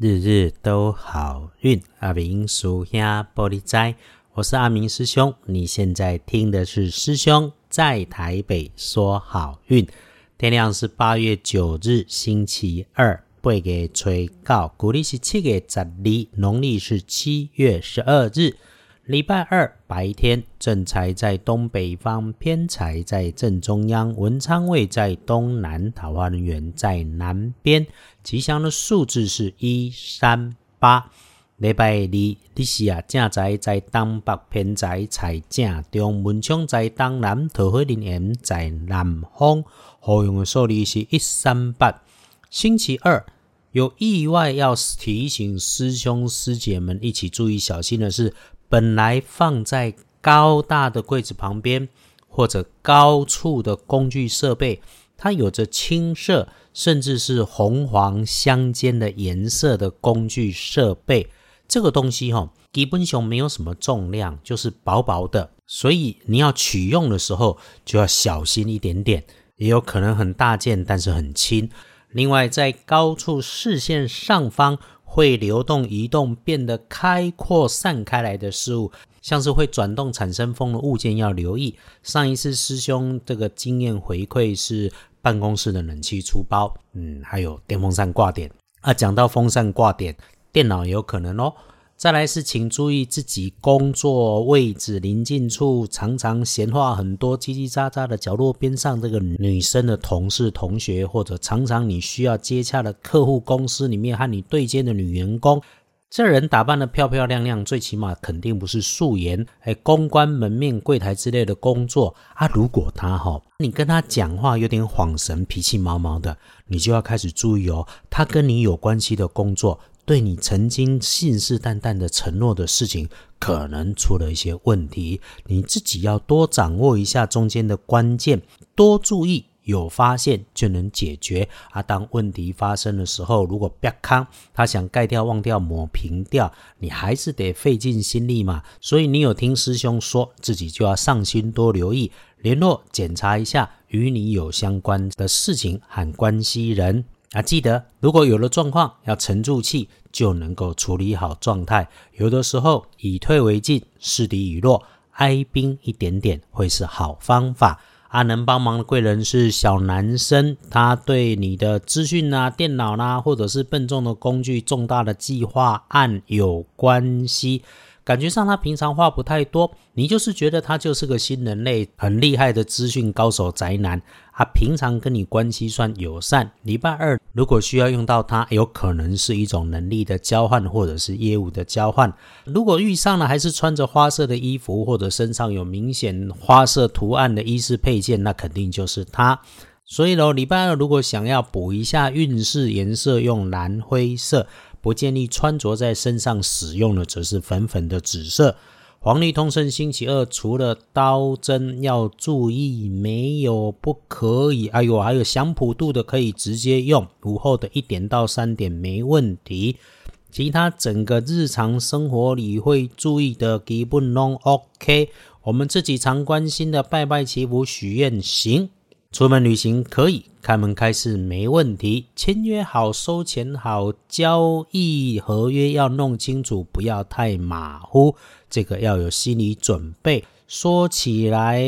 日日都好运，阿明属下玻璃斋，我是阿明师兄。你现在听的是师兄在台北说好运。天亮是八月九日，星期二，八月吹告，古历是七月十二，农历是七月十二日。礼拜二白天，正财在东北方，偏财在正中央，文昌位在东南，桃花源在南边。吉祥的数字是一三八。礼拜二，你是啊，正财在东北，偏财财正中，文昌在东南，桃花源在南方。好用的数字是一三八。星期二有意外要提醒师兄师姐们一起注意小心的是。本来放在高大的柜子旁边或者高处的工具设备，它有着青色甚至是红黄相间的颜色的工具设备，这个东西哈，基本上没有什么重量，就是薄薄的，所以你要取用的时候就要小心一点点，也有可能很大件，但是很轻。另外，在高处视线上方。会流动、移动、变得开阔、散开来的事物，像是会转动、产生风的物件，要留意。上一次师兄这个经验回馈是办公室的冷气出包，嗯，还有电风扇挂点啊。讲到风扇挂点，电脑也有可能哦。再来是，请注意自己工作位置临近处，常常闲话很多、叽叽喳喳的角落边上，这个女生的同事、同学，或者常常你需要接洽的客户公司里面和你对接的女员工，这人打扮的漂漂亮亮，最起码肯定不是素颜。哎，公关、门面、柜台之类的工作啊，如果他哈，你跟他讲话有点恍神、脾气毛毛的，你就要开始注意哦，他跟你有关系的工作。对你曾经信誓旦旦的承诺的事情，可能出了一些问题，你自己要多掌握一下中间的关键，多注意，有发现就能解决。啊，当问题发生的时候，如果别康，他想盖掉、忘掉、抹平掉，你还是得费尽心力嘛。所以你有听师兄说，自己就要上心，多留意，联络检查一下与你有相关的事情和关系人。啊，记得如果有了状况，要沉住气，就能够处理好状态。有的时候以退为进，示敌已弱，哀兵一点点会是好方法。啊，能帮忙的贵人是小男生，他对你的资讯啊、电脑啦，或者是笨重的工具、重大的计划案有关系。感觉上他平常话不太多，你就是觉得他就是个新人类，很厉害的资讯高手宅男。他平常跟你关系算友善，礼拜二如果需要用到他，有可能是一种能力的交换或者是业务的交换。如果遇上了还是穿着花色的衣服，或者身上有明显花色图案的衣饰配件，那肯定就是他。所以喽，礼拜二如果想要补一下运势，颜色用蓝灰色。不建议穿着在身上使用的，则是粉粉的紫色。黄历通胜星期二，除了刀针要注意，没有不可以。哎呦，还有香普度的可以直接用，午后的一点到三点没问题。其他整个日常生活里会注意的，基本拢 OK。我们自己常关心的，拜拜祈福许愿行。出门旅行可以开门开市没问题，签约好收钱好，交易合约要弄清楚，不要太马虎，这个要有心理准备。说起来，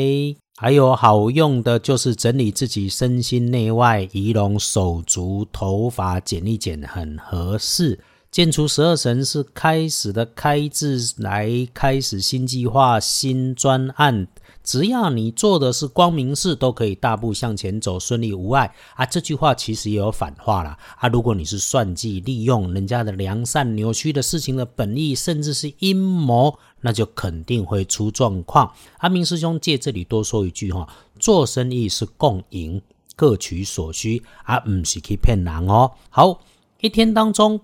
还有好用的就是整理自己身心内外，仪容手足头发剪一剪很合适。建除十二神是开始的开字来开始新计划新专案。只要你做的是光明事，都可以大步向前走，顺利无碍啊！这句话其实也有反话啦啊！如果你是算计、利用人家的良善，扭曲的事情的本意，甚至是阴谋，那就肯定会出状况。阿明师兄借这里多说一句哈：做生意是共赢，各取所需，而不是去骗人哦。好，一天当中。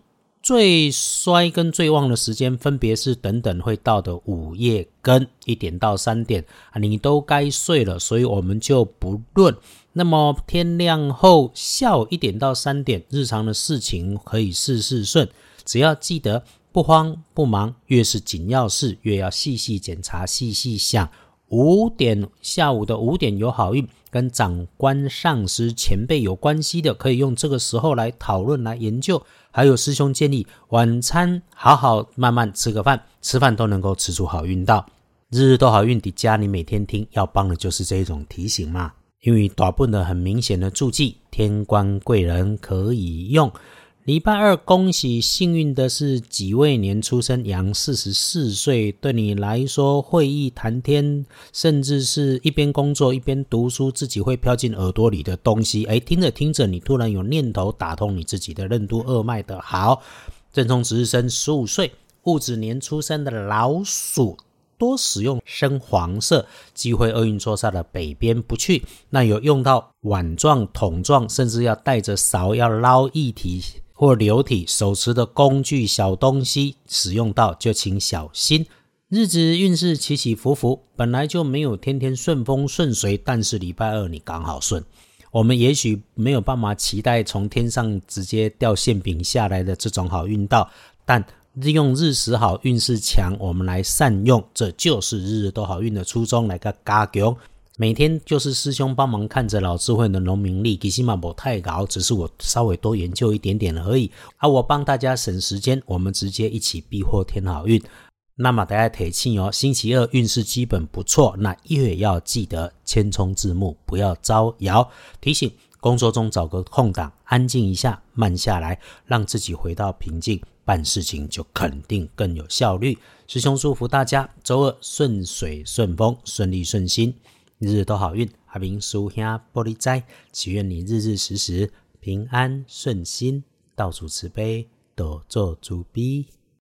最衰跟最旺的时间分别是等等会到的午夜跟一点到三点啊，你都该睡了，所以我们就不论。那么天亮后下午一点到三点，日常的事情可以事事顺，只要记得不慌不忙，越是紧要事越要细细检查、细细想。五点下午的五点有好运，跟长官、上司、前辈有关系的，可以用这个时候来讨论、来研究。还有师兄建议，晚餐好好慢慢吃个饭，吃饭都能够吃出好运到。日日都好运的家，你每天听要帮的就是这一种提醒嘛。因为大部分的很明显的注记，天官贵人可以用。礼拜二，恭喜幸运的是己未年出生，羊四十四岁，对你来说会议谈天，甚至是一边工作一边读书，自己会飘进耳朵里的东西。哎，听着听着，你突然有念头打通你自己的任督二脉的好。正冲值日生十五岁，戊子年出生的老鼠。多使用深黄色，忌讳厄运坐煞的北边不去。那有用到碗状、桶状，甚至要带着勺要捞一体或流体，手持的工具小东西使用到就请小心。日子运势起起伏伏，本来就没有天天顺风顺水，但是礼拜二你刚好顺。我们也许没有办法期待从天上直接掉馅饼下来的这种好运道，但。利用日时好运势强，我们来善用，这就是日日都好运的初衷。来个加强，每天就是师兄帮忙看着老智慧的农民历，其实嘛不太高，只是我稍微多研究一点点而已。啊，我帮大家省时间，我们直接一起避祸添好运。那么大家提醒哦，星期二运势基本不错，那月要记得千冲字幕，不要招摇。提醒工作中找个空档，安静一下，慢下来，让自己回到平静。办事情就肯定更有效率。师兄祝福大家周二顺水顺风，顺利顺心，日日都好运。阿明叔兄玻璃斋，祈愿你日日时时平安顺心，道主慈悲，多做主逼。